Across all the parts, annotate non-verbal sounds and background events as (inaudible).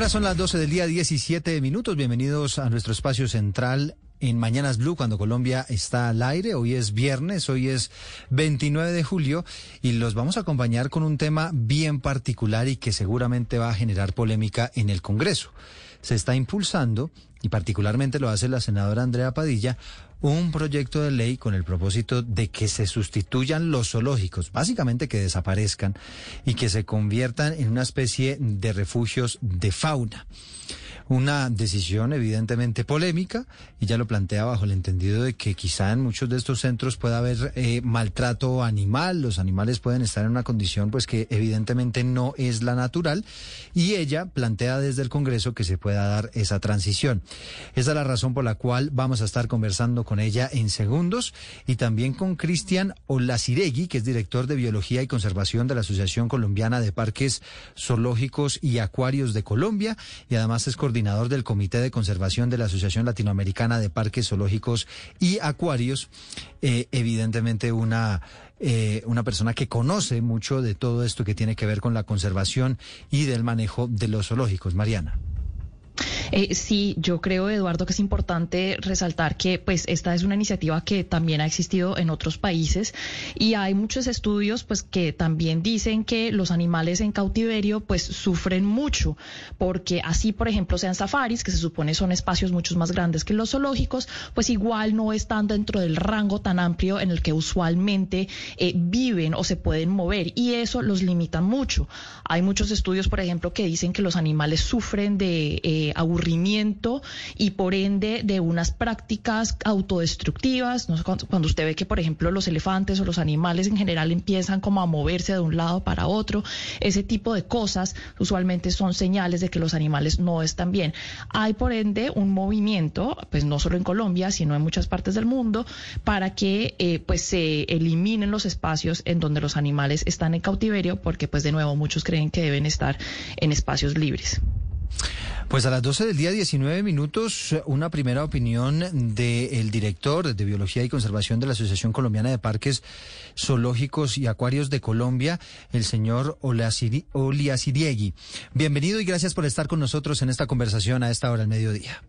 Ahora son las 12 del día, 17 minutos. Bienvenidos a nuestro espacio central en Mañanas Blue cuando Colombia está al aire. Hoy es viernes, hoy es 29 de julio y los vamos a acompañar con un tema bien particular y que seguramente va a generar polémica en el Congreso. Se está impulsando, y particularmente lo hace la senadora Andrea Padilla, un proyecto de ley con el propósito de que se sustituyan los zoológicos, básicamente que desaparezcan y que se conviertan en una especie de refugios de fauna. Una decisión evidentemente polémica y ya lo plantea bajo el entendido de que quizá en muchos de estos centros pueda haber eh, maltrato animal, los animales pueden estar en una condición pues que evidentemente no es la natural y ella plantea desde el Congreso que se pueda dar esa transición. Esa es la razón por la cual vamos a estar conversando con ella en segundos y también con Cristian Olaciregui, que es director de Biología y Conservación de la Asociación Colombiana de Parques Zoológicos y Acuarios de Colombia y además es coordinador del Comité de Conservación de la Asociación Latinoamericana de Parques Zoológicos y Acuarios, eh, evidentemente una, eh, una persona que conoce mucho de todo esto que tiene que ver con la conservación y del manejo de los zoológicos. Mariana. Eh, sí, yo creo, Eduardo, que es importante resaltar que pues esta es una iniciativa que también ha existido en otros países y hay muchos estudios pues que también dicen que los animales en cautiverio pues sufren mucho porque así, por ejemplo, sean safaris, que se supone son espacios mucho más grandes que los zoológicos, pues igual no están dentro del rango tan amplio en el que usualmente eh, viven o se pueden mover y eso los limita mucho. Hay muchos estudios, por ejemplo, que dicen que los animales sufren de eh, aburrimiento y por ende de unas prácticas autodestructivas. Cuando usted ve que, por ejemplo, los elefantes o los animales en general empiezan como a moverse de un lado para otro, ese tipo de cosas usualmente son señales de que los animales no están bien. Hay por ende un movimiento, pues no solo en Colombia, sino en muchas partes del mundo, para que eh, pues se eliminen los espacios en donde los animales están en cautiverio, porque pues de nuevo muchos creen que deben estar en espacios libres. Pues a las 12 del día, 19 minutos, una primera opinión del director de Biología y Conservación de la Asociación Colombiana de Parques Zoológicos y Acuarios de Colombia, el señor Oliasiriegui. Bienvenido y gracias por estar con nosotros en esta conversación a esta hora del mediodía.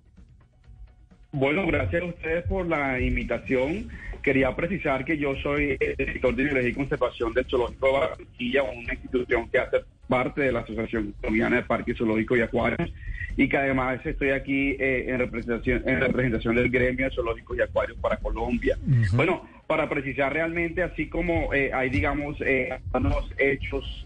Bueno, gracias a ustedes por la invitación. Quería precisar que yo soy el director de Biología y Conservación del Zoológico de Barranquilla, una institución que hace parte de la Asociación Colombiana de Parques Zoológicos y Acuarios y que además estoy aquí eh, en representación en representación del gremio de zoológicos y acuarios para Colombia. Bueno, para precisar realmente, así como eh, hay, digamos, eh, unos hechos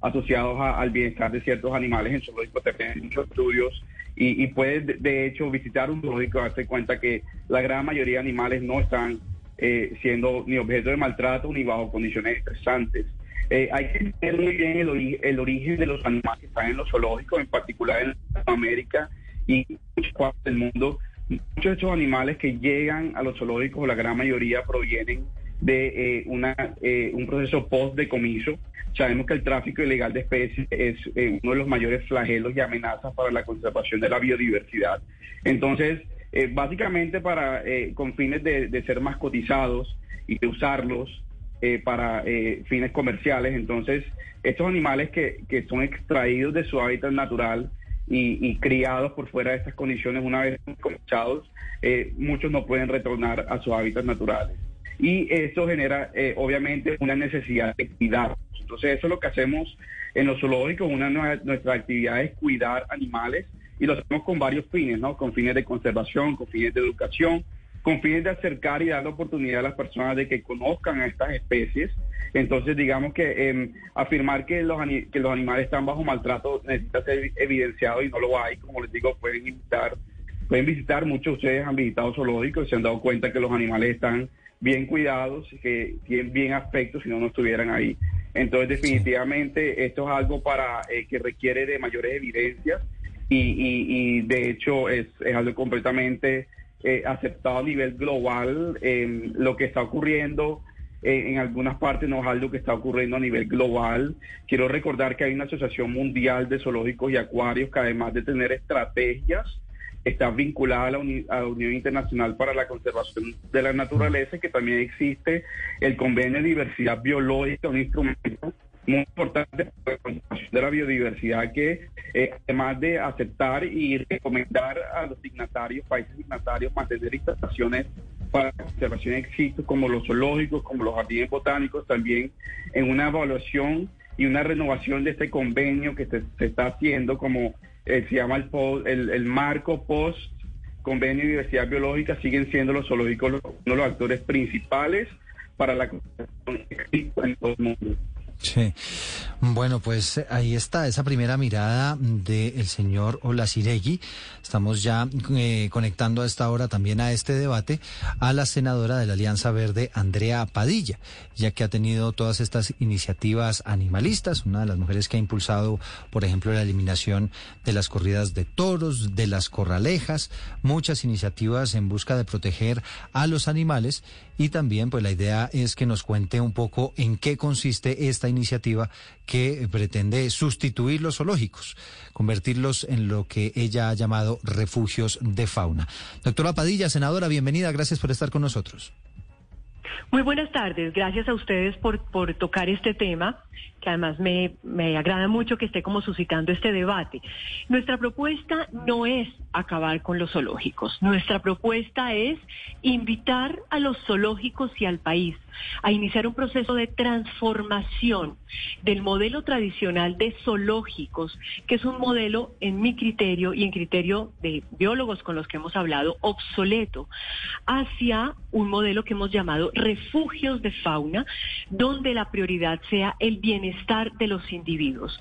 asociados al bienestar de ciertos animales en zoológicos, también muchos estudios y, y puedes, de, hecho, visitar un zoológico y darte cuenta que la gran mayoría de animales no están siendo ni objeto de maltrato ni bajo condiciones estresantes. Eh, hay que entender muy bien el, origen de los animales que están en los zoológicos, en particular en América y muchas partes del mundo. Muchos de estos animales que llegan a los zoológicos, la gran mayoría provienen de eh, una, eh, un proceso post-decomiso. Sabemos que el tráfico ilegal de especies es uno de los mayores flagelos y amenazas para la conservación de la biodiversidad. Entonces, básicamente para con fines de ser mascotizados y de usarlos eh, para eh, fines comerciales. Entonces, estos animales que, que son extraídos de su hábitat natural y, criados por fuera de estas condiciones, una vez comerciados, eh, muchos no pueden retornar a sus hábitats naturales. Y eso genera, obviamente, una necesidad de cuidar. Entonces, eso es lo que hacemos en los zoológicos. Una de nuestras actividades es cuidar animales y lo hacemos con varios fines, ¿no? Con fines de conservación, con fines de educación, con fines de acercar y dar la oportunidad a las personas de que conozcan a estas especies. Entonces, digamos que em, afirmar que los, que los animales están bajo maltrato necesita ser evidenciado y no lo hay. Como les digo, pueden invitar pueden visitar, muchos de ustedes han visitado zoológicos y se han dado cuenta que los animales están bien cuidados y que tienen bien aspecto si no, no estuvieran ahí. Entonces, definitivamente, esto es algo para eh, que requiere de mayores evidencias y, de hecho es, algo completamente eh, aceptado a nivel global. lo que está ocurriendo eh, en algunas partes no es algo que está ocurriendo a nivel global. Quiero recordar que hay una Asociación Mundial de Zoológicos y Acuarios que además de tener estrategias, está vinculada a la, Unión Internacional para la Conservación de la Naturaleza que también existe el Convenio de Diversidad Biológica, un instrumento muy importante para la conservación de la biodiversidad que eh, además de aceptar y recomendar a los signatarios, países signatarios, mantener instalaciones para la conservación existen como los zoológicos, como los jardines botánicos, también en una evaluación y una renovación de este convenio que se, está haciendo como eh, se llama el, el, marco post convenio de diversidad biológica, siguen siendo los zoológicos uno de los actores principales para la conservación en todo el mundo. Sí. Bueno, pues ahí está esa primera mirada del señor Olasiregui. Estamos ya eh, conectando a esta hora también a este debate a la senadora de la Alianza Verde, Andrea Padilla, ya que ha tenido todas estas iniciativas animalistas, una de las mujeres que ha impulsado, por ejemplo, la eliminación de las corridas de toros, de las corralejas, muchas iniciativas en busca de proteger a los animales y también pues la idea es que nos cuente un poco en qué consiste esta iniciativa que pretende sustituir los zoológicos, convertirlos en lo que ella ha llamado refugios de fauna. Doctora Padilla, senadora, bienvenida, gracias por estar con nosotros. Muy buenas tardes, gracias a ustedes por, por tocar este tema, que además me, me agrada mucho que esté como suscitando este debate. Nuestra propuesta no es acabar con los zoológicos, nuestra propuesta es invitar a los zoológicos y al país a iniciar un proceso de transformación del modelo tradicional de zoológicos, que es un modelo, en mi criterio y en criterio de biólogos con los que hemos hablado, obsoleto, hacia un modelo que hemos llamado refugios de fauna, donde la prioridad sea el bienestar de los individuos.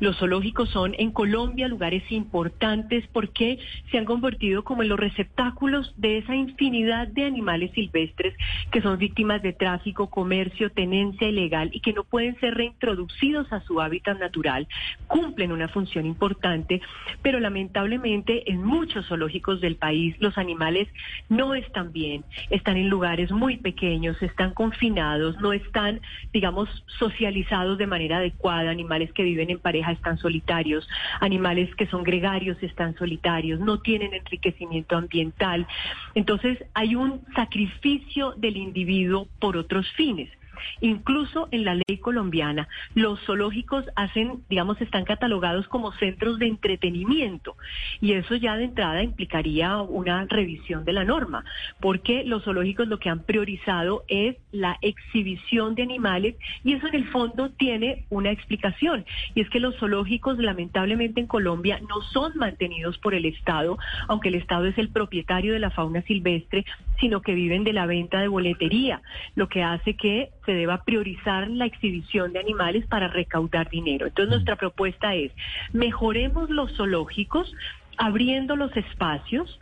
Los zoológicos son en Colombia lugares importantes porque se han convertido como en los receptáculos de esa infinidad de animales silvestres que son víctimas de tráfico, comercio, tenencia ilegal y que no pueden ser reintroducidos a su hábitat natural. Cumplen una función importante, pero lamentablemente en muchos zoológicos del país los animales no están bien, están en lugares muy pequeños, están confinados, no están, digamos, socializados de manera adecuada, animales que viven en pareja están solitarios, animales que son gregarios están solitarios, no tienen enriquecimiento ambiental. Entonces hay un sacrificio del individuo por otros fines. Incluso en la ley colombiana, los zoológicos hacen, digamos, están catalogados como centros de entretenimiento y eso ya de entrada implicaría una revisión de la norma, porque los zoológicos lo que han priorizado es la exhibición de animales y eso en el fondo tiene una explicación y es que los zoológicos lamentablemente en Colombia no son mantenidos por el Estado, aunque el Estado es el propietario de la fauna silvestre, sino que viven de la venta de boletería, lo que hace que se deba priorizar la exhibición de animales para recaudar dinero. Entonces nuestra propuesta es, mejoremos los zoológicos abriendo los espacios,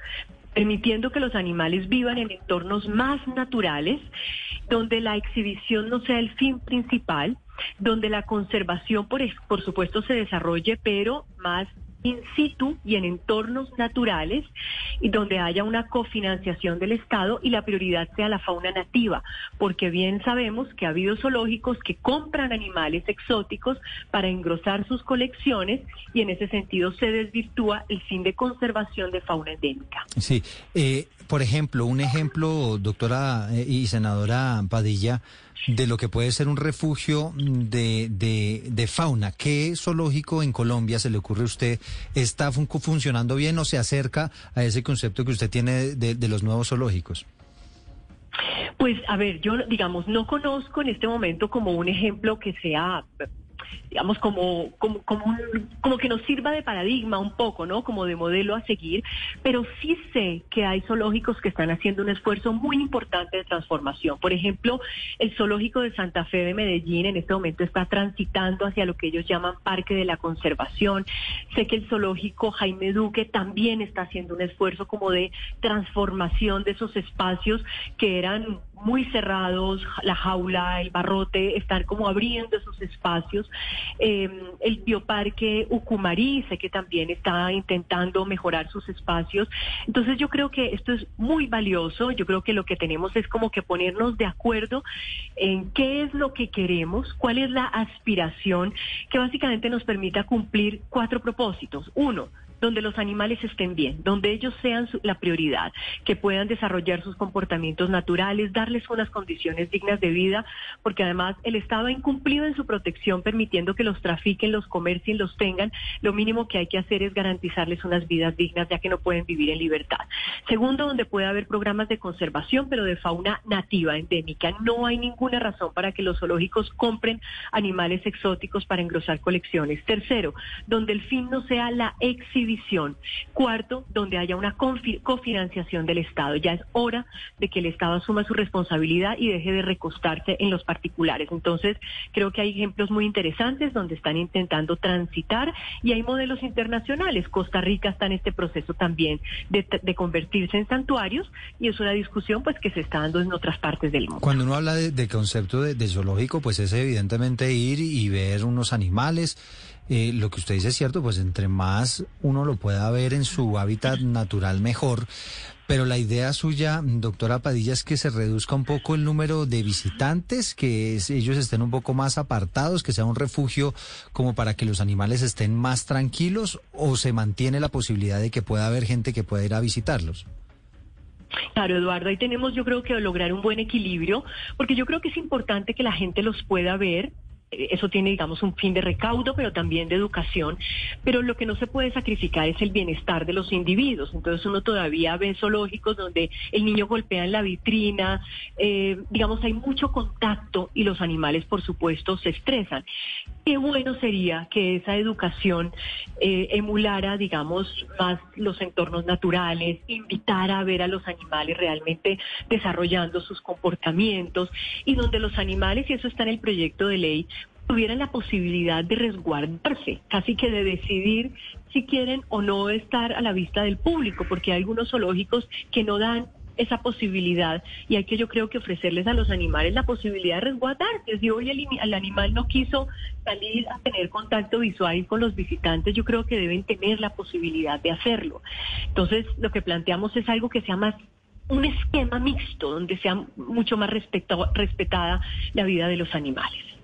permitiendo que los animales vivan en entornos más naturales, donde la exhibición no sea el fin principal, donde la conservación, por, por supuesto, se desarrolle, pero más in situ y en entornos naturales y donde haya una cofinanciación del Estado y la prioridad sea la fauna nativa, porque bien sabemos que ha habido zoológicos que compran animales exóticos para engrosar sus colecciones y en ese sentido se desvirtúa el fin de conservación de fauna endémica. Sí, eh, por ejemplo, un ejemplo, doctora eh, y senadora Padilla, de lo que puede ser un refugio de, de, fauna. ¿Qué zoológico en Colombia se le ocurre a usted está funcionando bien o se acerca a ese concepto que usted tiene de, de los nuevos zoológicos? Pues a ver, yo digamos, no conozco en este momento como un ejemplo que sea digamos, como, como, como, un- como que nos sirva de paradigma un poco, ¿no? Como de modelo a seguir, pero sí sé que hay zoológicos que están haciendo un esfuerzo muy importante de transformación. Por ejemplo, el zoológico de Santa Fe de Medellín en este momento está transitando hacia lo que ellos llaman Parque de la Conservación. Sé que el zoológico Jaime Duque también está haciendo un esfuerzo como de transformación de esos espacios que eran muy cerrados, la jaula, el barrote, están como abriendo esos espacios. Eh, el bioparque Ucumarí, sé que también está intentando mejorar sus espacios. Entonces yo creo que esto es muy valioso. Yo creo que lo que tenemos es como que ponernos de acuerdo en qué es lo que queremos, cuál es la aspiración que básicamente nos permita cumplir cuatro propósitos. Uno, donde los animales estén bien, donde ellos sean la prioridad, que puedan desarrollar sus comportamientos naturales, darles unas condiciones dignas de vida, porque además el Estado ha incumplido en su protección, permitiendo que los trafiquen, los comercien, los tengan. Lo mínimo que hay que hacer es garantizarles unas vidas dignas, ya que no pueden vivir en libertad. Segundo, donde puede haber programas de conservación, pero de fauna nativa, endémica. No hay ninguna razón para que los zoológicos compren animales exóticos para engrosar colecciones. Tercero, donde el fin no sea la exhibición. Cuarto, donde haya una cofinanciación del Estado. Ya es hora de que el Estado asuma su responsabilidad y deje de recostarse en los particulares. Entonces, creo que hay ejemplos muy interesantes donde están intentando transitar y hay modelos internacionales. Costa Rica está en este proceso también de, convertirse en santuarios y es una discusión pues que se está dando en otras partes del mundo. Cuando uno habla de, concepto de zoológico, pues es evidentemente ir y ver unos animales. Eh, lo que usted dice es cierto, pues entre más uno lo pueda ver en su hábitat natural, mejor. Pero la idea suya, doctora Padilla, es que se reduzca un poco el número de visitantes, que ellos estén un poco más apartados, que sea un refugio como para que los animales estén más tranquilos, o se mantiene la posibilidad de que pueda haber gente que pueda ir a visitarlos. Claro, Eduardo, ahí tenemos yo creo que lograr un buen equilibrio, porque yo creo que es importante que la gente los pueda ver. Eso tiene, digamos, un fin de recaudo, pero también de educación. Pero lo que no se puede sacrificar es el bienestar de los individuos. Entonces uno todavía ve zoológicos donde el niño golpea en la vitrina, eh, digamos, hay mucho contacto y los animales, por supuesto, se estresan. Qué bueno sería que esa educación eh, emulara, digamos, más los entornos naturales, invitara a ver a los animales realmente desarrollando sus comportamientos y donde los animales, y eso está en el proyecto de ley, tuvieran la posibilidad de resguardarse, casi que de decidir si quieren o no estar a la vista del público, porque hay algunos zoológicos que no dan esa posibilidad y hay que yo creo que ofrecerles a los animales la posibilidad de resguardarse. Si hoy el, animal no quiso salir a tener contacto visual con los visitantes, yo creo que deben tener la posibilidad de hacerlo. Entonces, lo que planteamos es algo que sea más un esquema mixto, donde sea mucho más respeta- respetada la vida de los animales.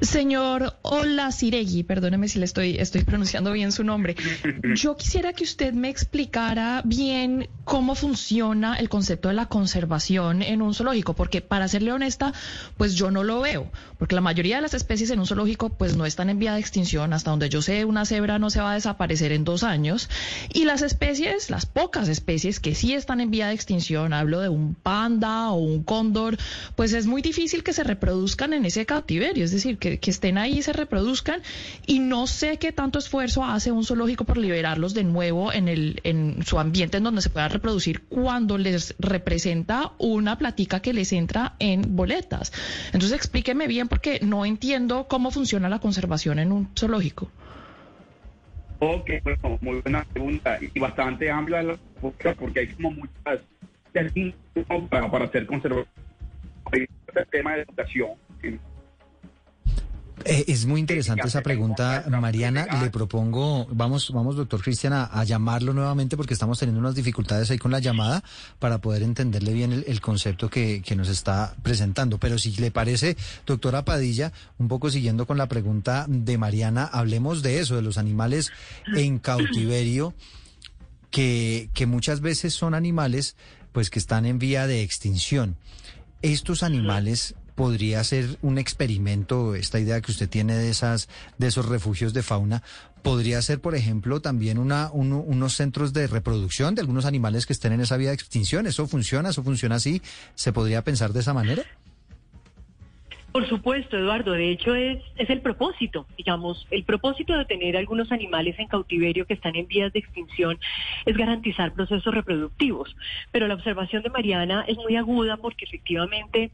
Señor Olaciregui, perdóneme si le estoy, estoy pronunciando bien su nombre. (laughs) Yo quisiera que usted me explicara bien cómo funciona el concepto de la conservación en un zoológico, porque para serle honesta, pues yo no lo veo, porque la mayoría de las especies en un zoológico pues no están en vía de extinción. Hasta donde yo sé, una cebra no se va a desaparecer en dos años. Y las especies, las pocas especies que sí están en vía de extinción, hablo de un panda o un cóndor, pues es muy difícil que se reproduzcan en ese cautiverio, es decir, que, estén ahí y se reproduzcan. Y no sé qué tanto esfuerzo hace un zoológico por liberarlos de nuevo en, el, en su ambiente en donde se puedan reproducir cuando les representa una platica que les entra en boletas. Entonces explíqueme bien porque no entiendo cómo funciona la conservación en un zoológico. Ok, bueno, muy buena pregunta y bastante amplia la porque hay como muchas para, para hacer el tema de educación. Eh, es muy interesante esa pregunta, Mariana. Le propongo, vamos, vamos, doctor Cristian, a, a llamarlo nuevamente porque estamos teniendo unas dificultades ahí con la llamada para poder entenderle bien el, el concepto que, que nos está presentando. Pero si le parece, doctora Padilla, un poco siguiendo con la pregunta de Mariana, hablemos de eso, de los animales en cautiverio, que, que muchas veces son animales pues que están en vía de extinción. Estos animales podría ser un experimento, esta idea que usted tiene de esas, de esos refugios de fauna, podría ser, por ejemplo, también una, uno- unos centros de reproducción de algunos animales que estén en esa vía de extinción. ¿Eso funciona? ¿Eso funciona así? ¿Se podría pensar de esa manera? Por supuesto, Eduardo. De hecho, es, es el propósito, digamos, el propósito de tener algunos animales en cautiverio que están en vías de extinción es garantizar procesos reproductivos. Pero la observación de Mariana es muy aguda porque efectivamente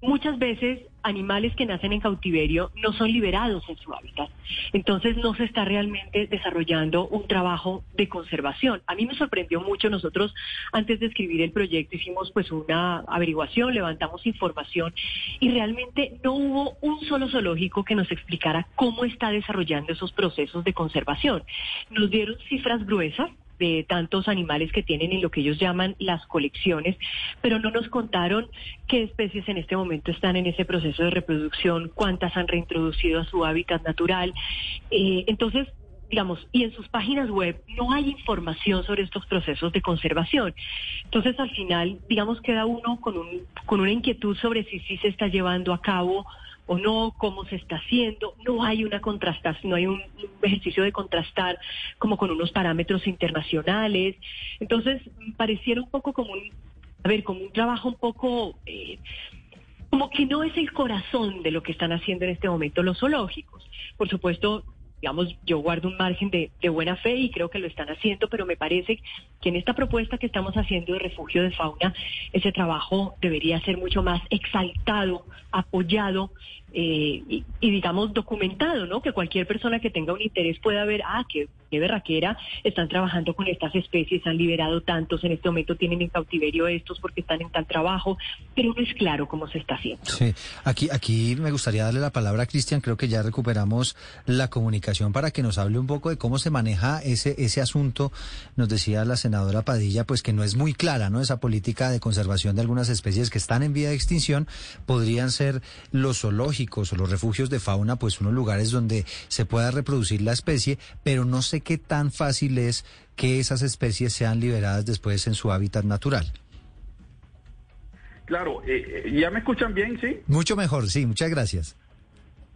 muchas veces animales que nacen en cautiverio no son liberados en su hábitat. Entonces no se está realmente desarrollando un trabajo de conservación. A mí me sorprendió mucho. Nosotros antes de escribir el proyecto hicimos pues una averiguación, levantamos información y realmente no hubo un solo zoológico que nos explicara cómo está desarrollando esos procesos de conservación. Nos dieron cifras gruesas de tantos animales que tienen en lo que ellos llaman las colecciones, pero no nos contaron qué especies en este momento están en ese proceso de reproducción, cuántas han reintroducido a su hábitat natural. Eh, entonces, digamos, y en sus páginas web no hay información sobre estos procesos de conservación. Entonces, al final, digamos, queda uno con, un, con una inquietud sobre si sí se está llevando a cabo o no, cómo se está haciendo. No hay una contrastación, no hay un, ejercicio de contrastar como con unos parámetros internacionales. Entonces, pareciera un poco como un, a ver, como un trabajo un poco... Eh, como que no es el corazón de lo que están haciendo en este momento los zoológicos. Por supuesto, digamos, yo guardo un margen de, de, buena fe y creo que lo están haciendo, pero me parece que en esta propuesta que estamos haciendo de refugio de fauna, ese trabajo debería ser mucho más exaltado, apoyado eh, y, digamos documentado, ¿no? Que cualquier persona que tenga un interés pueda ver, ah, qué, qué berraquera, están trabajando con estas especies, han liberado tantos, en este momento tienen en cautiverio estos porque están en tal trabajo, pero no es claro cómo se está haciendo. Sí, aquí, aquí me gustaría darle la palabra a Cristian, creo que ya recuperamos la comunicación para que nos hable un poco de cómo se maneja ese, ese asunto. Nos decía la senadora Padilla, pues que no es muy clara, ¿no? Esa política de conservación de algunas especies que están en vía de extinción podrían ser los zoológicos o los refugios de fauna, pues unos lugares donde se pueda reproducir la especie, pero no sé qué tan fácil es que esas especies sean liberadas después en su hábitat natural. Claro, eh, eh, ¿ya me escuchan bien, sí? Mucho mejor, sí, muchas gracias.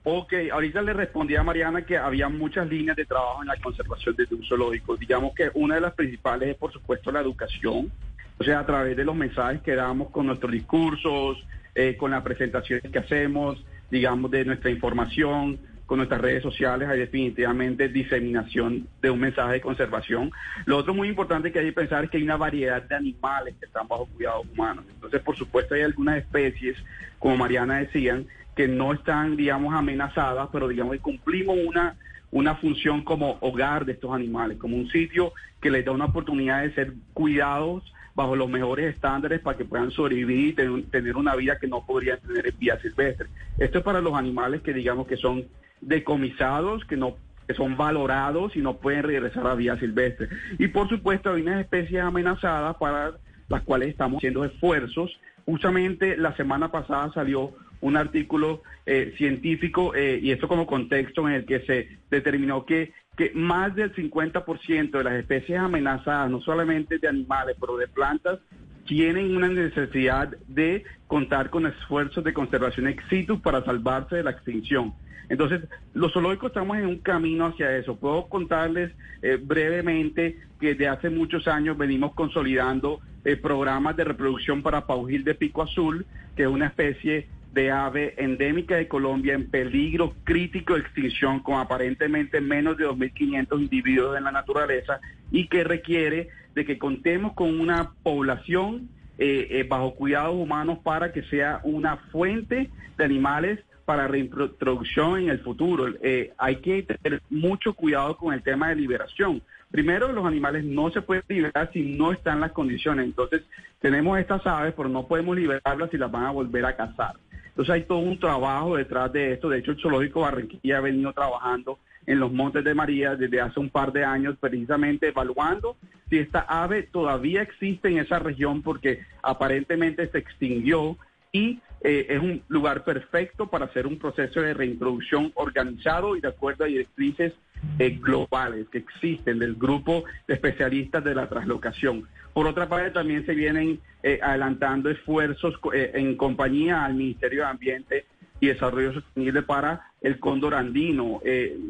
Ok, ahorita le respondí a Mariana que había muchas líneas de trabajo en la conservación de un zoológico. Digamos que una de las principales es, por supuesto, la educación. O sea, a través de los mensajes que damos con nuestros discursos, eh, con las presentaciones que hacemos, digamos, de nuestra información, con nuestras redes sociales, hay definitivamente diseminación de un mensaje de conservación. Lo otro muy importante que hay que pensar es que hay una variedad de animales que están bajo cuidados humanos. Entonces, por supuesto, hay algunas especies, como Mariana decían, que no están, digamos, amenazadas, pero digamos que cumplimos una una función como hogar de estos animales, como un sitio que les da una oportunidad de ser cuidados bajo los mejores estándares para que puedan sobrevivir y tener, una vida que no podrían tener en vía silvestre. Esto es para los animales que digamos que son decomisados, que no que son valorados y no pueden regresar a vía silvestre. Y por supuesto hay unas especies amenazadas para las cuales estamos haciendo esfuerzos. Justamente la semana pasada salió un artículo eh, científico eh, y esto como contexto en el que se determinó que que más del 50% de las especies amenazadas, no solamente de animales, pero de plantas, tienen una necesidad de contar con esfuerzos de conservación ex situ para salvarse de la extinción. Entonces, los zoológicos estamos en un camino hacia eso. Puedo contarles eh, brevemente que desde hace muchos años venimos consolidando eh, programas de reproducción para paujil de pico azul, que es una especie de ave endémica de Colombia en peligro crítico de extinción con aparentemente menos de 2.500 individuos en la naturaleza y que requiere de que contemos con una población eh, eh, bajo cuidados humanos para que sea una fuente de animales para reintroducción en el futuro. Eh, hay que tener mucho cuidado con el tema de liberación. Primero, los animales no se pueden liberar si no están las condiciones. Entonces, tenemos estas aves, pero no podemos liberarlas si las van a volver a cazar. Entonces hay todo un trabajo detrás de esto. De hecho, el Zoológico Barranquilla ha venido trabajando en los Montes de María desde hace un par de años, precisamente evaluando si esta ave todavía existe en esa región porque aparentemente se extinguió y eh, es un lugar perfecto para hacer un proceso de reintroducción organizado y de acuerdo a directrices eh, globales que existen del grupo de especialistas de la traslocación. Por otra parte, también se vienen eh, adelantando esfuerzos eh, en compañía al Ministerio de Ambiente y Desarrollo Sostenible para el cóndor andino.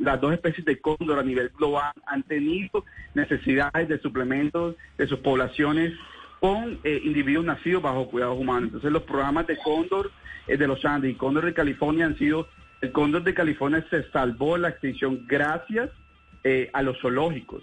las dos especies de cóndor a nivel global han tenido necesidades de suplementos de sus poblaciones con eh, individuos nacidos bajo cuidados humanos. Entonces los programas de Cóndor eh, de los Andes y Cóndor de California han sido, el Cóndor de California se salvó la extinción gracias eh, a los zoológicos.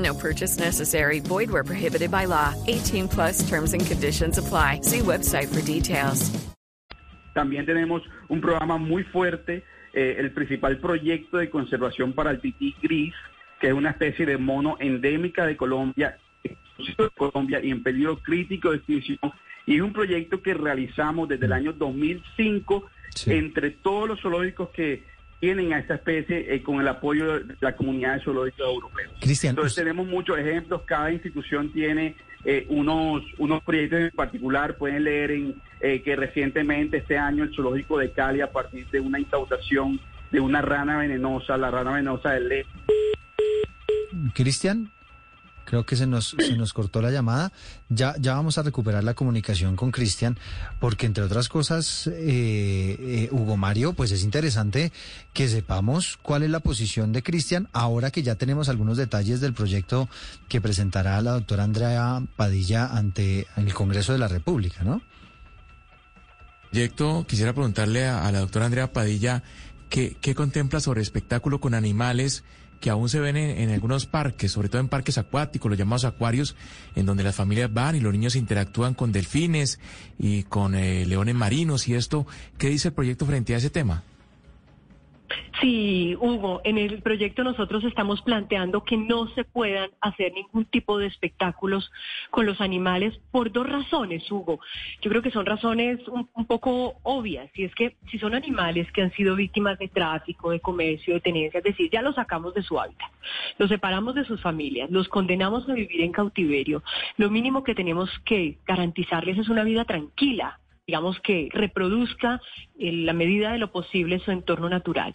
No purchase necessary. Void where prohibited by law. 18 plus terms and conditions apply. See website for details. También tenemos un programa muy fuerte, eh, el principal proyecto de conservación para el tití gris, que es una especie de mono endémica de Colombia, exclusivo de Colombia y en peligro crítico de extinción. Y es un proyecto que realizamos desde el año 2005 Sí. entre todos los zoológicos que tienen a esta especie eh, con el apoyo de la comunidad de zoológicos europeos. Cristian, Entonces tenemos muchos ejemplos, cada institución tiene eh, unos, unos proyectos en particular, pueden leer en eh, que recientemente este año el zoológico de Cali a partir de una incautación de una rana venenosa, la rana venenosa del Le Cristian, creo que se nos, se nos cortó la llamada. Ya, ya vamos a recuperar la comunicación con Cristian, porque entre otras cosas, eh, eh, Hugo Mario, pues es interesante que sepamos cuál es la posición de Cristian ahora que ya tenemos algunos detalles del proyecto que presentará la doctora Andrea Padilla ante el Congreso de la República, ¿no? proyecto, quisiera preguntarle a, a la doctora Andrea Padilla qué, qué contempla sobre espectáculo con animales que aún se ven en, algunos parques, sobre todo en parques acuáticos, los llamados acuarios, en donde las familias van y los niños interactúan con delfines y con eh, leones marinos y esto. ¿Qué dice el proyecto frente a ese tema? Sí, Hugo, en el proyecto nosotros estamos planteando que no se puedan hacer ningún tipo de espectáculos con los animales por dos razones, Hugo. Yo creo que son razones un, poco obvias, y es que si son animales que han sido víctimas de tráfico, de comercio, de tenencia, es decir, ya los sacamos de su hábitat, los separamos de sus familias, los condenamos a vivir en cautiverio, lo mínimo que tenemos que garantizarles es una vida tranquila, digamos que reproduzca en la medida de lo posible su entorno natural.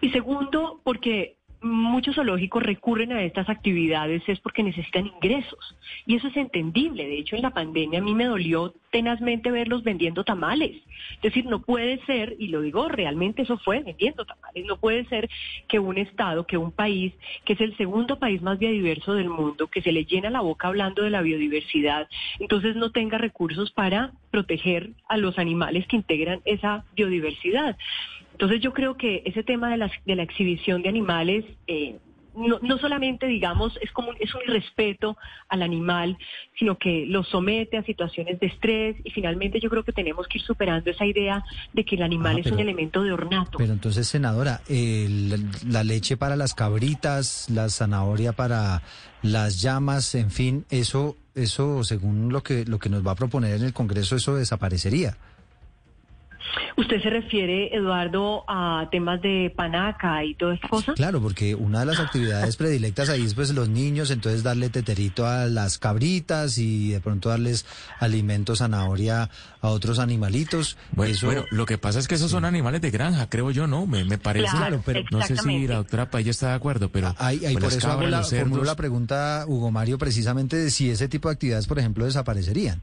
Y segundo, porque muchos zoológicos recurren a estas actividades es porque necesitan ingresos. Y eso es entendible. De hecho, en la pandemia a mí me dolió tenazmente verlos vendiendo tamales. Es decir, no puede ser, y lo digo realmente, eso fue vendiendo tamales, no puede ser que un Estado, que un país, que es el segundo país más biodiverso del mundo, que se le llena la boca hablando de la biodiversidad, entonces no tenga recursos para proteger a los animales que integran esa biodiversidad. Entonces yo creo que ese tema de la, de la exhibición de animales eh, no, no, solamente, digamos, es como es un irrespeto al animal, sino que lo somete a situaciones de estrés y finalmente yo creo que tenemos que ir superando esa idea de que el animal Ah, es un elemento de ornato. Pero entonces, senadora, el- la leche para las cabritas, la zanahoria para las llamas, en fin, eso, eso, según lo que, lo que nos va a proponer en el Congreso, eso desaparecería. ¿Usted se refiere, Eduardo, a temas de panaca y toda esta cosa? Claro, porque una de las actividades predilectas ahí es pues los niños, entonces darle teterito a las cabritas y de pronto darles alimento, zanahoria a otros animalitos. Bueno, Eso- bueno, lo que pasa es que esos son animales de granja, creo yo, ¿no? Me, me parece. Claro, pero- no sé si la doctora Padilla está de acuerdo, pero Ahí, ahí pues por eso hago cabras, la pregunta, Hugo Mario, precisamente de si ese tipo de actividades, por ejemplo, desaparecerían.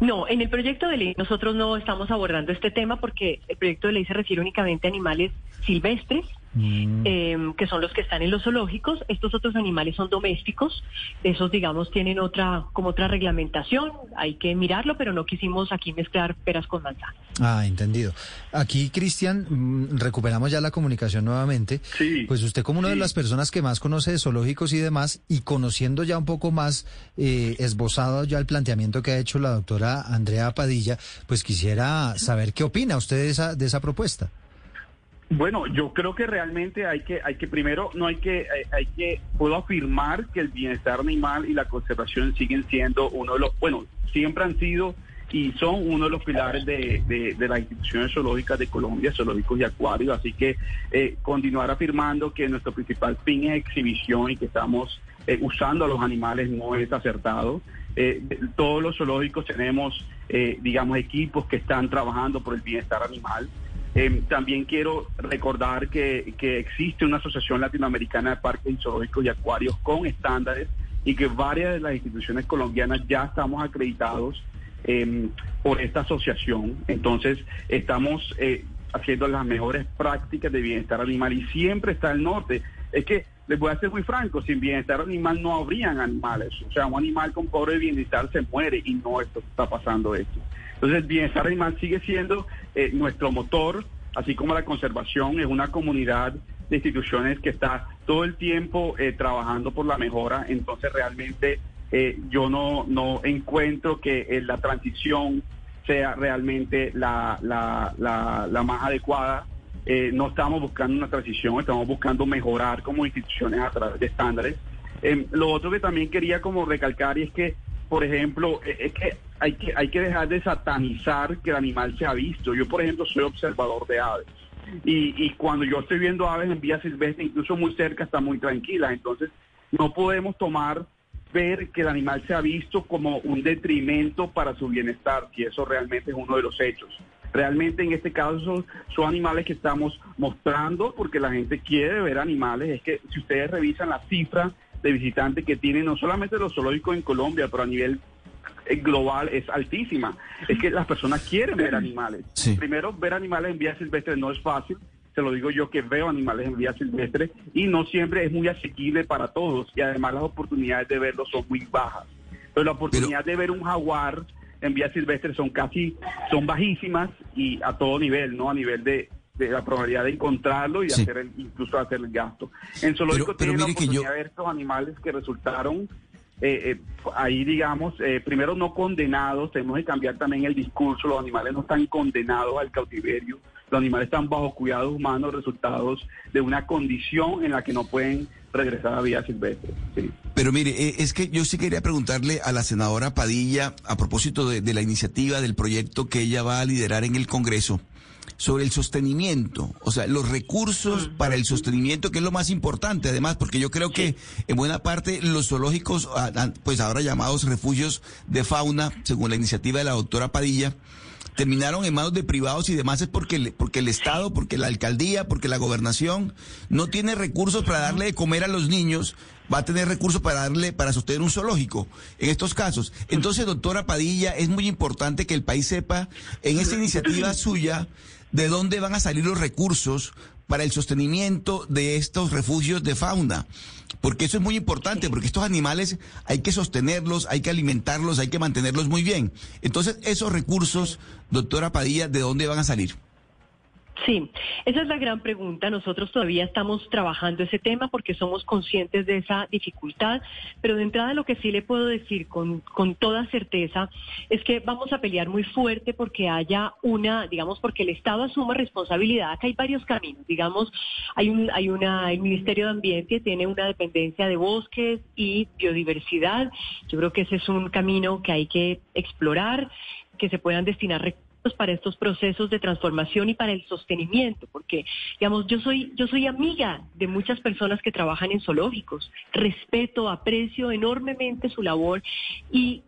No, en el proyecto de ley nosotros no estamos abordando este tema porque el proyecto de ley se refiere únicamente a animales silvestres, Mm. eh, que son los que están en los zoológicos. Estos otros animales son domésticos, esos digamos tienen otra como otra reglamentación, hay que mirarlo, pero no quisimos aquí mezclar peras con manzanas. Ah, entendido. Aquí, Cristian, mm, recuperamos ya la comunicación nuevamente. Sí, Pues usted como una de las personas que más conoce de zoológicos y demás, y conociendo ya un poco más, eh, esbozado ya el planteamiento que ha hecho la doctora Andrea Padilla, pues quisiera saber qué opina usted de esa, de esa propuesta. Bueno, yo creo que realmente hay que, hay que primero, no hay que, hay, hay que, puedo afirmar que el bienestar animal y la conservación siguen siendo uno de los, bueno, siempre han sido y son uno de los pilares de, de- de las instituciones zoológicas de Colombia, zoológicos y acuarios, así que eh, continuar afirmando que nuestro principal fin es exhibición y que estamos eh, usando a los animales no es acertado. Eh, todos los zoológicos tenemos, eh, digamos, equipos que están trabajando por el bienestar animal. Eh, también quiero recordar que, existe una asociación latinoamericana de parques zoológicos y acuarios con estándares y que varias de las instituciones colombianas ya estamos acreditados eh, por esta asociación. Entonces, estamos eh, haciendo las mejores prácticas de bienestar animal y siempre está el norte. Es que les voy a ser muy franco, sin bienestar animal no habrían animales. O sea, un animal con pobre bienestar se muere y no esto está pasando esto. Entonces, el bienestar animal sigue siendo eh, nuestro motor, así como la conservación es una comunidad de instituciones que está todo el tiempo eh, trabajando por la mejora. Entonces, realmente eh, yo no, no encuentro que la transición sea realmente la, la, la, la más adecuada. No estamos buscando una transición, estamos buscando mejorar como instituciones a través de estándares. Em, lo otro que también quería como recalcar y es que, por ejemplo, eh, es que hay que hay que dejar de satanizar que el animal se ha visto. Yo, por ejemplo, soy observador de aves. Y, y cuando yo estoy viendo aves en vía silvestre, incluso muy cerca, están muy tranquilas. Entonces, no podemos tomar ver que el animal se ha visto como un detrimento para su bienestar, si eso realmente es uno de los hechos. Realmente en este caso son, son animales que estamos mostrando porque la gente quiere ver animales. Es que si ustedes revisan la cifra de visitantes que tienen no solamente los zoológicos en Colombia, pero a nivel eh, global es altísima. Es que las personas quieren ver animales. Primero, ver animales en vía silvestre no es fácil. Se lo digo yo que veo animales en vía silvestre y no siempre es muy asequible para todos y además las oportunidades de verlos son muy bajas. Pero la oportunidad de ver un jaguar en vía silvestre son casi, son bajísimas y a todo nivel, ¿no? A nivel de, de la probabilidad de encontrarlo y Sí. hacer el, incluso hacer el gasto. En zoológico Pero- pero la que yo- oportunidad de ver estos animales que resultaron eh, eh, ahí digamos, eh, primero no condenados, tenemos que cambiar también el discurso, los animales no están condenados al cautiverio, los animales están bajo cuidados humanos, resultados de una condición en la que no pueden regresar a vida silvestre. Sí. Pero mire, eh, es que yo sí quería preguntarle a la senadora Padilla, a propósito de, de la iniciativa, del proyecto que ella va a liderar en el Congreso, sobre el sostenimiento, o sea, los recursos para el sostenimiento, que es lo más importante, además, porque yo creo que en buena parte los zoológicos, ah, pues ahora llamados refugios de fauna, según la iniciativa de la doctora Padilla, terminaron en manos de privados y demás es porque, el- porque el Estado, porque la alcaldía, porque la gobernación no tiene recursos para darle de comer a los niños, va a tener recursos para darle, para sostener un zoológico en estos casos. Entonces, doctora Padilla, es muy importante que el país sepa en esta iniciativa suya de dónde van a salir los recursos para el sostenimiento de estos refugios de fauna. Porque eso es muy importante, porque estos animales hay que sostenerlos, hay que alimentarlos, hay que mantenerlos muy bien. Entonces, esos recursos, doctora Padilla, ¿de dónde van a salir? Sí, esa es la gran pregunta. Nosotros todavía estamos trabajando ese tema porque somos conscientes de esa dificultad, pero de entrada lo que sí le puedo decir con, con toda certeza es que vamos a pelear muy fuerte porque haya una, digamos, porque el Estado asuma responsabilidad. Acá hay varios caminos, digamos, hay un, hay una, el Ministerio de Ambiente tiene una dependencia de bosques y biodiversidad. Yo creo que ese es un camino que hay que explorar, que se puedan destinar para estos procesos de transformación y para el sostenimiento, porque digamos, yo soy yo soy amiga de muchas personas que trabajan en zoológicos, respeto, aprecio enormemente su labor y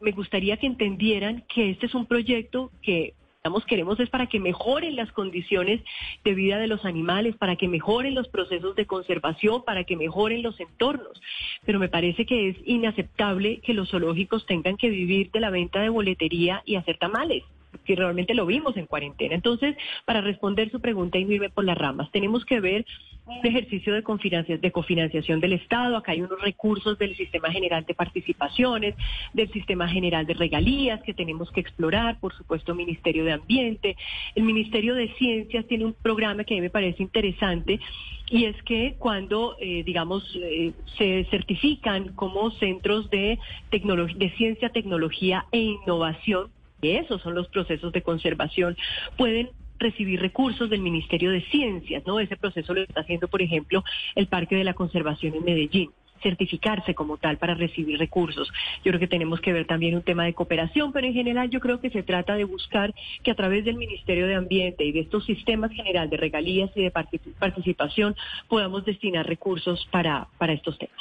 me gustaría que entendieran que este es un proyecto que digamos, queremos es para que mejoren las condiciones de vida de los animales, para que mejoren los procesos de conservación, para que mejoren los entornos. Pero me parece que es inaceptable que los zoológicos tengan que vivir de la venta de boletería y hacer tamales que realmente lo vimos en cuarentena. Entonces, para responder su pregunta y no por las ramas, tenemos que ver un ejercicio de, cofinanciación del Estado. Acá hay unos recursos del Sistema General de Participaciones, del Sistema General de Regalías que tenemos que explorar, por supuesto, Ministerio de Ambiente. El Ministerio de Ciencias tiene un programa que a mí me parece interesante y es que cuando, eh, digamos, eh, se certifican como centros de, de ciencia, tecnología e innovación, que esos son los procesos de conservación, pueden recibir recursos del Ministerio de Ciencias, ¿no? Ese proceso lo está haciendo, por ejemplo, el Parque de la Conservación en Medellín. Certificarse como tal para recibir recursos. Yo creo que tenemos que ver también un tema de cooperación, pero en general yo creo que se trata de buscar que a través del Ministerio de Ambiente y de estos sistemas general de regalías y de participación podamos destinar recursos para, para estos temas.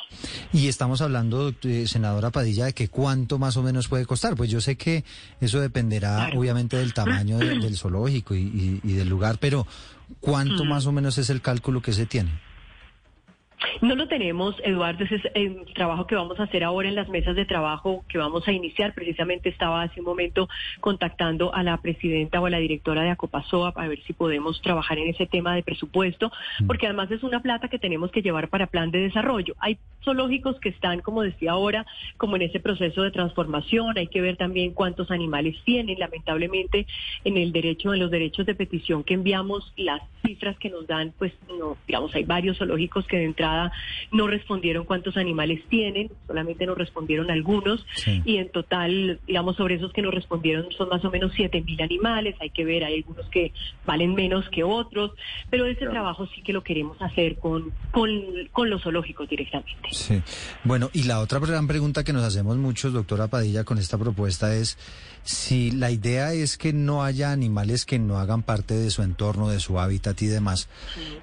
Y estamos hablando, eh, senadora Padilla, de que cuánto más o menos puede costar. Pues yo sé que eso dependerá obviamente del tamaño del zoológico y, del lugar, pero ¿cuánto mm. más o menos es el cálculo que se tiene? No lo tenemos, Eduardo, ese es el trabajo que vamos a hacer ahora en las mesas de trabajo que vamos a iniciar. Precisamente estaba hace un momento contactando a la presidenta o a la directora de Acopasoa para ver si podemos trabajar en ese tema de presupuesto, mm. porque además es una plata que tenemos que llevar para plan de desarrollo. Hay zoológicos que están, como decía ahora, como en ese proceso de transformación. Hay que ver también cuántos animales tienen. Lamentablemente, en el derecho, en los derechos de petición que enviamos, las cifras que nos dan, pues no, digamos, hay varios zoológicos que de entrada no respondieron cuántos animales tienen, solamente nos respondieron algunos y en total, digamos, sobre esos que nos respondieron son más o menos siete mil animales, hay que ver, hay algunos que valen menos que otros, pero ese trabajo sí que lo queremos hacer con, con, los zoológicos directamente. Sí, bueno, y la otra gran pregunta que nos hacemos muchos, doctora Padilla, con esta propuesta es si la idea es que no haya animales que no hagan parte de su entorno, de su hábitat y demás,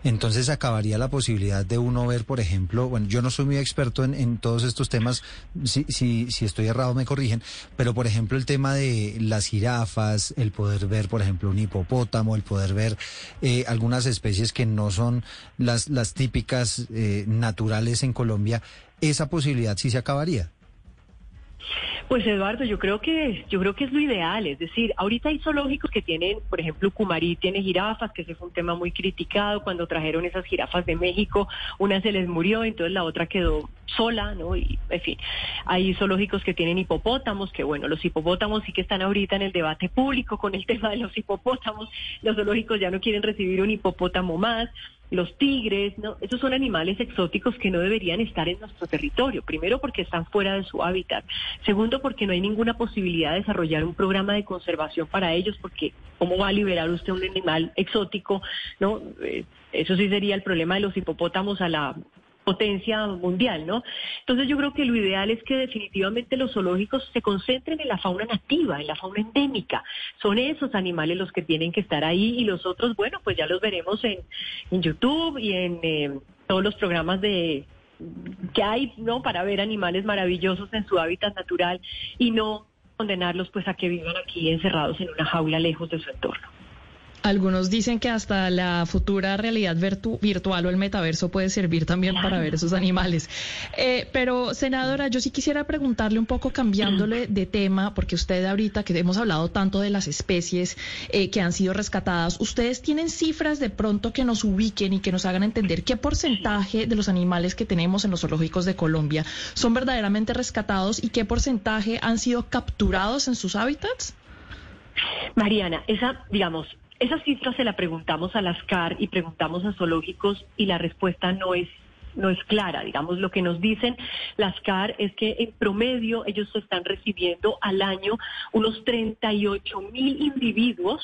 entonces acabaría la posibilidad de uno ver, por ejemplo, bueno, yo no soy muy experto en, todos estos temas, si, si, si estoy errado me corrigen, pero por ejemplo el tema de las jirafas, el poder ver, por ejemplo, un hipopótamo, el poder ver eh, algunas especies que no son las, las típicas eh, naturales en Colombia, esa posibilidad sí se acabaría. Pues Eduardo, yo creo que yo creo que es lo ideal, es decir, ahorita hay zoológicos que tienen, por ejemplo, Cumarí tiene jirafas, que ese fue un tema muy criticado cuando trajeron esas jirafas de México, una se les murió, entonces la otra quedó sola, ¿no? Y en fin, hay zoológicos que tienen hipopótamos, que bueno, los hipopótamos sí que están ahorita en el debate público con el (laughs) tema de los hipopótamos, los zoológicos ya no quieren recibir un hipopótamo más los tigres, ¿no? Esos son animales exóticos que no deberían estar en nuestro territorio. Primero porque están fuera de su hábitat. Segundo porque no hay ninguna posibilidad de desarrollar un programa de conservación para ellos porque ¿cómo va a liberar usted un animal exótico? ¿No? Eh, eso sí sería el problema de los hipopótamos a la potencia mundial, ¿no? Entonces yo creo que lo ideal es que definitivamente los zoológicos se concentren en la fauna nativa, en la fauna endémica. Son esos animales los que tienen que estar ahí y los otros, bueno, pues ya los veremos en, YouTube y en eh, todos los programas de que hay, ¿no? Para ver animales maravillosos en su hábitat natural y no condenarlos pues a que vivan aquí encerrados en una jaula lejos de su entorno. Algunos dicen que hasta la futura realidad virtual o el metaverso puede servir también para ver esos animales. Eh, pero, senadora, yo sí quisiera preguntarle un poco, cambiándole de tema, porque usted ahorita que hemos hablado tanto de las especies eh, que han sido rescatadas, ¿ustedes tienen cifras de pronto que nos ubiquen y que nos hagan entender qué porcentaje de los animales que tenemos en los zoológicos de Colombia son verdaderamente rescatados y qué porcentaje han sido capturados en sus hábitats? Mariana, esa, digamos, esa cifra se la preguntamos a las CAR y preguntamos a zoológicos y la respuesta no es no es clara. Digamos, lo que nos dicen las CAR es que en promedio ellos están recibiendo al año unos 38 mil individuos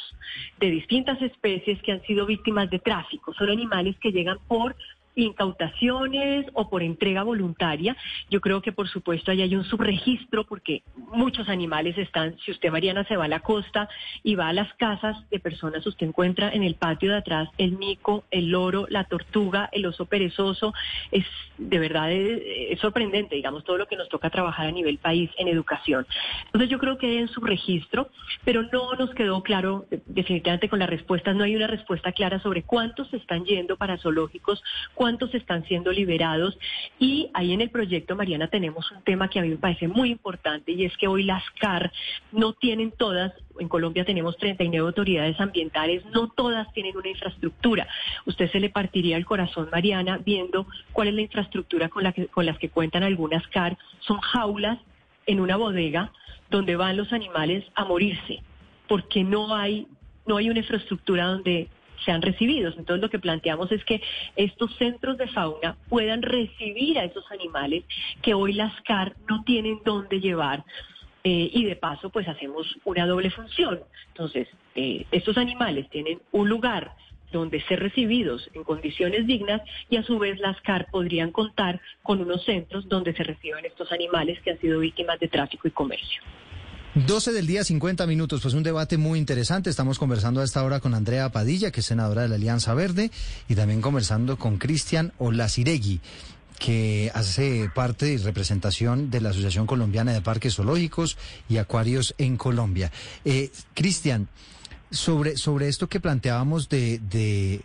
de distintas especies que han sido víctimas de tráfico. Son animales que llegan por incautaciones o por entrega voluntaria. Yo creo que por supuesto ahí hay un subregistro porque muchos animales están, si usted Mariana se va a la costa y va a las casas de personas, usted encuentra en el patio de atrás el mico, el loro, la tortuga, el oso perezoso. Es de verdad es, sorprendente, digamos, todo lo que nos toca trabajar a nivel país en educación. Entonces yo creo que hay un subregistro, pero no nos quedó claro definitivamente con las respuestas, no hay una respuesta clara sobre cuántos están yendo para zoológicos, cuántos están siendo liberados. Y ahí en el proyecto, Mariana, tenemos un tema que a mí me parece muy importante y es que hoy las CAR no tienen todas en Colombia tenemos 39 autoridades ambientales, no todas tienen una infraestructura. Usted se le partiría el corazón, Mariana, viendo cuál es la infraestructura con, la que, las que cuentan algunas CAR. Son jaulas en una bodega donde van los animales a morirse, porque no hay, no hay una infraestructura donde sean recibidos. Entonces lo que planteamos es que estos centros de fauna puedan recibir a esos animales que hoy las CAR no tienen dónde llevar. Eh, y de paso, pues hacemos una doble función. Entonces, eh, estos animales tienen un lugar donde ser recibidos en condiciones dignas y a su vez las CAR podrían contar con unos centros donde se reciben estos animales que han sido víctimas de tráfico y comercio. 12 del día, 50 minutos. Pues un debate muy interesante. Estamos conversando a esta hora con Andrea Padilla, que es senadora de la Alianza Verde, y también conversando con Cristian Olaciregui que hace parte y representación de la Asociación Colombiana de Parques Zoológicos y Acuarios en Colombia. Eh, Cristian, sobre, sobre esto que planteábamos de, de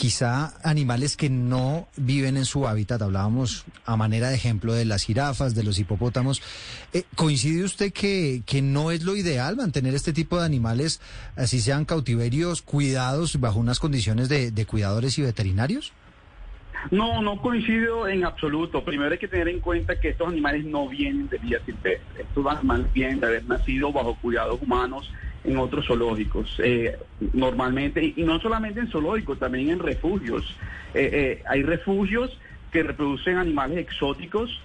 quizá animales que no viven en su hábitat, hablábamos a manera de ejemplo de las jirafas, de los hipopótamos, eh, ¿coincide usted que, que no es lo ideal mantener este tipo de animales, así sean cautiverios, cuidados bajo unas condiciones de, de cuidadores y veterinarios? No, no coincido en absoluto. Primero hay que tener en cuenta que estos animales no vienen de vía silvestre. Estos animales vienen de haber nacido bajo cuidados humanos en otros zoológicos. Eh, normalmente, y no solamente en zoológicos, también en refugios. Eh, eh, hay refugios que reproducen animales exóticos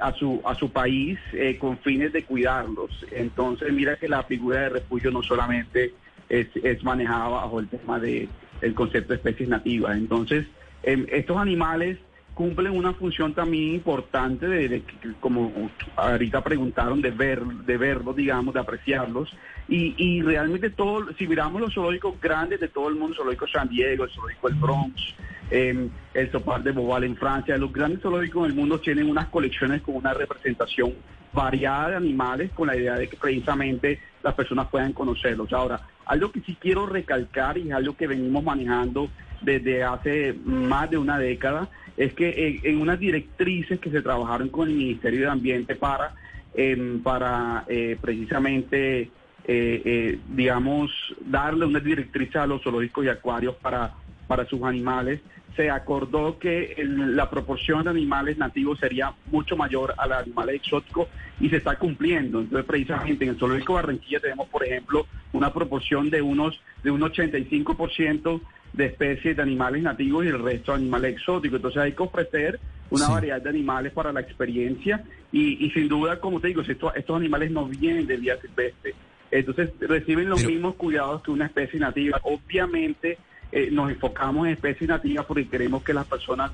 a, su, a su país con fines de cuidarlos. Entonces, mira que la figura de refugio no solamente es, manejada bajo el tema de el concepto de especies nativas. Entonces, Em, estos animales cumplen una función también importante de, como ahorita preguntaron, de ver, de verlos, digamos, de apreciarlos. Y, realmente todo, si miramos los zoológicos grandes de todo el mundo, zoológico San Diego, el zoológico El Bronx, em, el Sopar de Bobal en Francia, los grandes zoológicos del mundo tienen unas colecciones con una representación variada de animales con la idea de que precisamente las personas puedan conocerlos. Ahora, algo que sí quiero recalcar y es algo que venimos manejando desde hace más de una década, es que en, unas directrices que se trabajaron con el Ministerio de Ambiente para, em, para eh, precisamente, eh, eh, digamos, darle unas directrices a los zoológicos y acuarios para, para sus animales, se acordó que la proporción de animales nativos sería mucho mayor a los animales exóticos y se está cumpliendo. Entonces, precisamente en el zoológico Barranquilla tenemos, por ejemplo, una proporción de unos de un 85% de especies de animales nativos y el resto de animales exóticos. Entonces hay que ofrecer una variedad de animales para la experiencia y, sin duda, como te digo, estos, estos animales no vienen de vía silvestre. Entonces reciben los mismos cuidados que una especie nativa. Obviamente eh, nos enfocamos en especies nativas porque queremos que las personas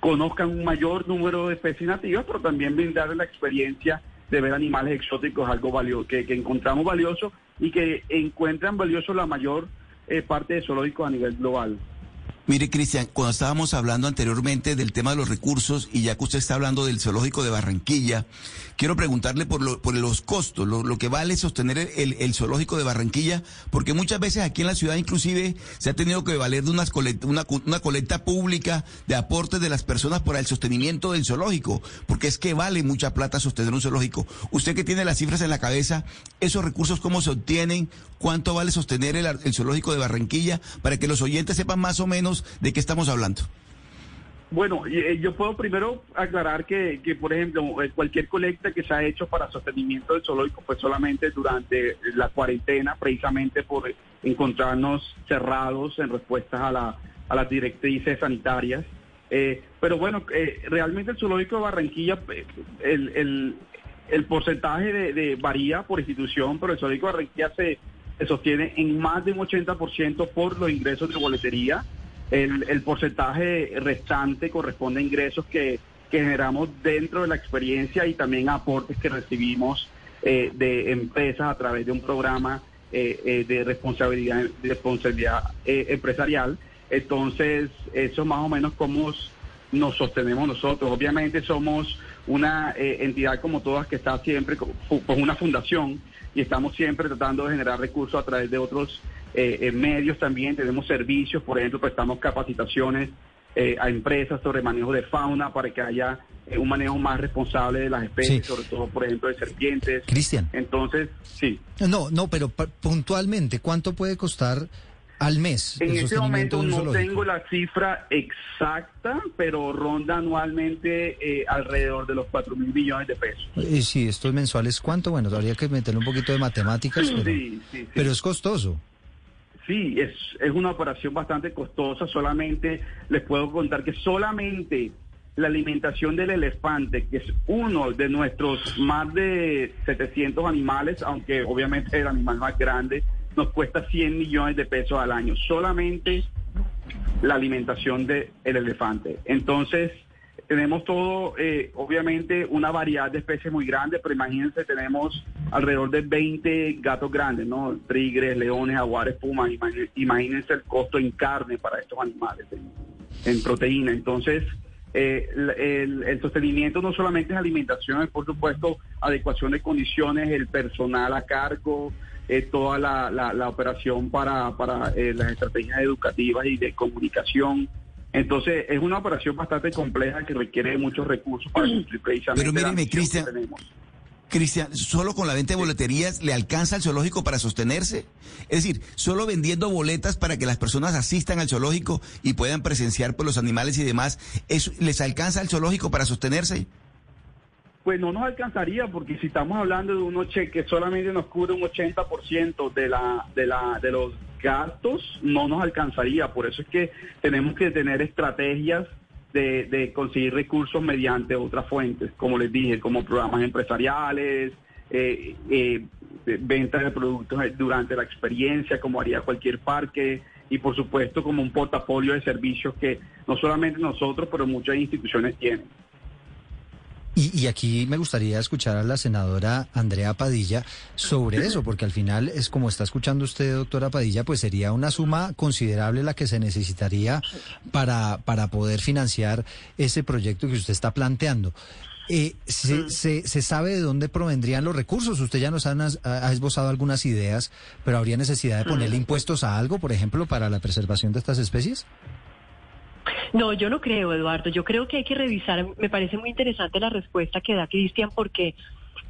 conozcan un mayor número de especies nativas, pero también brindarles la experiencia de ver animales exóticos, algo valioso, que, que encontramos valioso y que encuentran valioso la mayor eh, parte de zoológicos a nivel global. Mire, Cristian, cuando estábamos hablando anteriormente del tema de los recursos y ya que usted está hablando del zoológico de Barranquilla, quiero preguntarle por, por los costos, lo, que vale sostener el, zoológico de Barranquilla, porque muchas veces aquí en la ciudad inclusive se ha tenido que valer de unas una, una colecta pública de aportes de las personas para el sostenimiento del zoológico, porque es que vale mucha plata sostener un zoológico. Usted que tiene las cifras en la cabeza, esos recursos cómo se obtienen, cuánto vale sostener el zoológico de Barranquilla, para que los oyentes sepan más o menos de qué estamos hablando. Bueno, eh, yo puedo primero aclarar que, por ejemplo, eh, cualquier colecta que se ha hecho para sostenimiento del zoológico fue solamente durante la cuarentena, precisamente por encontrarnos cerrados en respuestas a, la, a las directrices sanitarias. Eh, pero bueno, realmente el zoológico de Barranquilla, el, el, porcentaje de, varía por institución, pero el zoológico de Barranquilla se, se sostiene en más de un 80% por los ingresos de boletería el, porcentaje restante corresponde a ingresos que, generamos dentro de la experiencia y también aportes que recibimos eh, de empresas a través de un programa eh, eh, de responsabilidad, de responsabilidad empresarial. Entonces, eso es más o menos como nos sostenemos nosotros. Obviamente somos una entidad como todas que está siempre con una fundación y estamos siempre tratando de generar recursos a través de otros eh, en medios también, tenemos servicios, por ejemplo, prestamos capacitaciones eh, a empresas sobre manejo de fauna para que haya eh, un manejo más responsable de las especies, sobre todo, por ejemplo, de serpientes. Cristian. Entonces, sí. No, no, pero puntualmente, ¿cuánto puede costar al mes? En este momento no tengo la cifra exacta, pero ronda anualmente alrededor de los 4 mil millones de pesos. Y si esto es mensual, ¿es cuánto? Bueno, habría que meterle un poquito de matemáticas, pero es costoso. Sí, es, es una operación bastante costosa. Solamente les puedo contar que solamente la alimentación del elefante, que es uno de nuestros más de 700 animales, aunque obviamente es el animal más grande, nos cuesta 100 millones de pesos al año. Solamente la alimentación del el elefante. Entonces, tenemos todo, eh, obviamente, una variedad de especies muy grande, pero imagínense, tenemos alrededor de 20 gatos grandes, ¿no? Tigres, leones, jaguares, pumas. Imagínense el costo en carne para estos animales, en, proteína. Entonces, eh, el, sostenimiento no solamente es alimentación, es por supuesto adecuación de condiciones, el personal a cargo, eh, toda la, la, operación para, para las estrategias educativas y de comunicación. Entonces, es una operación bastante compleja que requiere muchos recursos para cumplir precisamente Pero míreme, Cristian, Cristian, ¿solo con la venta de boleterías le alcanza el zoológico para sostenerse? Es decir, ¿solo vendiendo boletas para que las personas asistan al zoológico y puedan presenciar por pues, los animales y demás, ¿eso, ¿les alcanza el zoológico para sostenerse? Pues no nos alcanzaría porque si estamos hablando de unos cheques solamente nos cubre un 80% de la de la de los gastos, no nos alcanzaría. Por eso es que tenemos que tener estrategias de, conseguir recursos mediante otras fuentes, como les dije, como programas empresariales, eh, eh, ventas de productos durante la experiencia, como haría cualquier parque, y por supuesto como un portafolio de servicios que no solamente nosotros, pero muchas instituciones tienen. Y, aquí me gustaría escuchar a la senadora Andrea Padilla sobre eso, porque al final es como está escuchando usted, doctora Padilla, pues sería una suma considerable la que se necesitaría para, para poder financiar ese proyecto que usted está planteando. Eh, se, se, sabe de dónde provendrían los recursos? Usted ya nos ha, ha, esbozado algunas ideas, pero ¿habría necesidad de ponerle impuestos a algo, por ejemplo, para la preservación de estas especies? No, yo no creo, Eduardo. Yo creo que hay que revisar. Me parece muy interesante la respuesta que da Cristian porque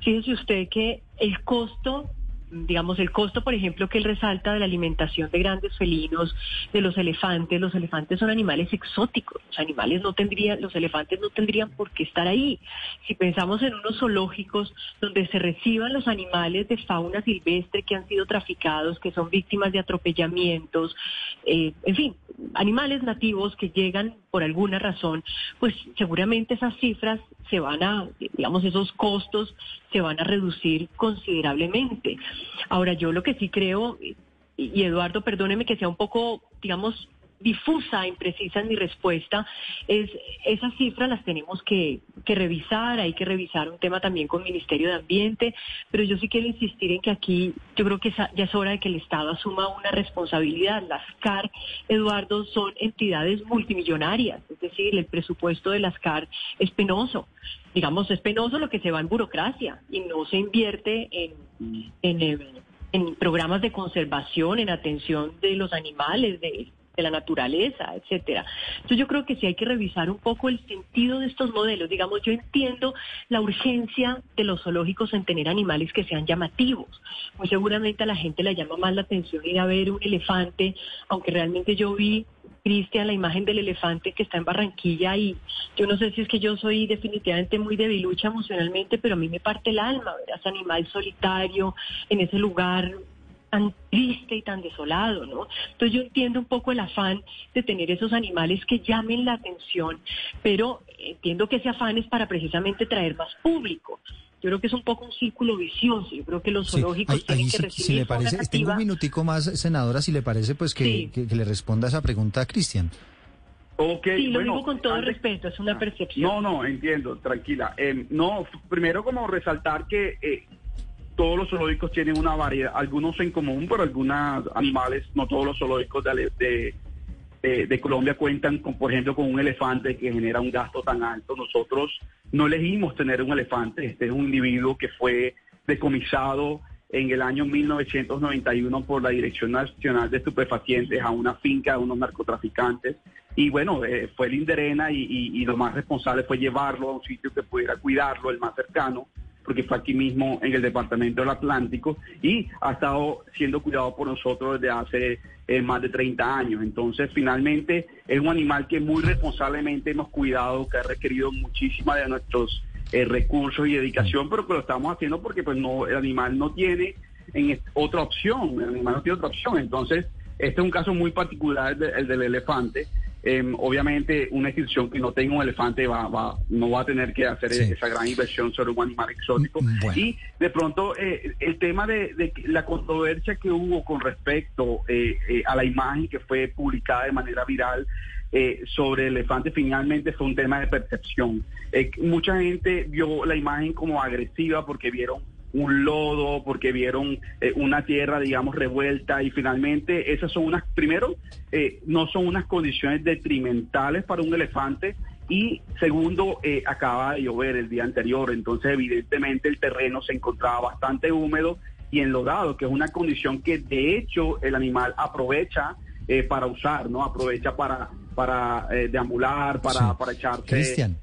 fíjese usted que el costo digamos, el costo, por ejemplo, que él resalta de la alimentación de grandes felinos, de los elefantes. Los elefantes son animales exóticos. Los animales no tendrían, los elefantes no tendrían por qué estar ahí. Si pensamos en unos zoológicos donde se reciban los animales de fauna silvestre que han sido traficados, que son víctimas de atropellamientos, eh, en fin, animales nativos que llegan por alguna razón, pues seguramente esas cifras se van a, digamos, esos costos se van a reducir considerablemente. Ahora, yo lo que sí creo, y Eduardo, perdóneme que sea un poco, digamos, difusa, imprecisa en mi respuesta, es esas cifras las tenemos que, revisar, hay que revisar un tema también con el Ministerio de Ambiente, pero yo sí quiero insistir en que aquí yo creo que ya es hora de que el Estado asuma una responsabilidad. Las CAR, Eduardo, son entidades multimillonarias, es decir, el presupuesto de las CAR es penoso. Digamos, es penoso lo que se va en burocracia y no se invierte en, en, en programas de conservación, en atención de los animales, de de la naturaleza, etcétera. Entonces yo creo que sí hay que revisar un poco el sentido de estos modelos. Digamos, yo entiendo la urgencia de los zoológicos en tener animales que sean llamativos. Muy seguramente a la gente le llama más la atención ir a ver un elefante, aunque realmente yo vi Cristian, la imagen del elefante que está en Barranquilla y yo no sé si es que yo soy definitivamente muy debilucha emocionalmente, pero a mí me parte el alma ver a ese animal solitario en ese lugar tan triste y tan desolado, ¿no? Entonces yo entiendo un poco el afán de tener esos animales que llamen la atención, pero entiendo que ese afán es para precisamente traer más público. Yo creo que es un poco un círculo vicioso. Yo creo que los zoológicos tienen que recibir. Si le parece, tengo un minutico más, senadora, si le parece, pues que, le responda esa pregunta a Cristian. Okay, sí, lo digo con todo respeto, es una ah, percepción. No, no, entiendo, tranquila. Eh, no, primero como resaltar que eh, todos los zoológicos tienen una variedad, algunos en común, pero algunos animales, no todos los zoológicos de, de, Colombia cuentan con, por ejemplo, con un elefante que genera un gasto tan alto. Nosotros no elegimos tener un elefante, este es un individuo que fue decomisado en el año 1991 por la Dirección Nacional de Estupefacientes a una finca de unos narcotraficantes. Y bueno, eh, fue el Inderena y, y, lo más responsable fue llevarlo a un sitio que pudiera cuidarlo, el más cercano porque fue aquí mismo en el departamento del Atlántico y ha estado siendo cuidado por nosotros desde hace eh, más de 30 años. Entonces, finalmente, es un animal que muy responsablemente hemos cuidado, que ha requerido muchísima de nuestros eh, recursos y dedicación, pero que lo estamos haciendo porque pues no el animal no tiene en otra opción, el animal no tiene otra opción. Entonces, este es un caso muy particular, el del elefante. Em, obviamente, una institución que no tenga un elefante va, va, no va a tener que hacer esa gran inversión sobre un animal exótico. Mm, Y de pronto, eh, el tema de, de la controversia que hubo con respecto eh, eh, a la imagen que fue publicada de manera viral. sobre el elefante finalmente fue un tema de percepción. mucha gente vio la imagen como agresiva porque vieron un lodo, porque vieron eh, una tierra, digamos, revuelta y finalmente esas son unas, primero, eh, no son unas condiciones detrimentales para un elefante y segundo, eh, acaba de llover el día anterior, entonces evidentemente el terreno se encontraba bastante húmedo y enlodado, que es una condición que de hecho el animal aprovecha para usar, ¿no? Aprovecha para para deambular, para, para echarse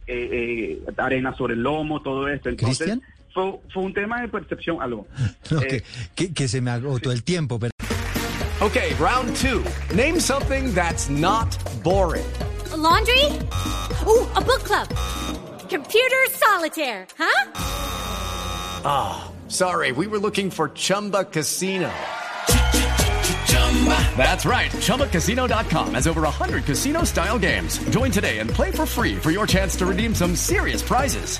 arena sobre el lomo, todo esto. Entonces, fue, fue un tema de percepción, algo. (laughs) okay. eh, que, que, se me agotó el tiempo. Pero... Okay, round two. Name something that's not boring. A laundry? Ooh, a book club. Computer solitaire, huh? Ah, oh, sorry, we were looking for Chumba Casino. That's right. ChumbaCasino.com has over 100 casino style games. Join today and play for free for your chance to redeem some serious prizes.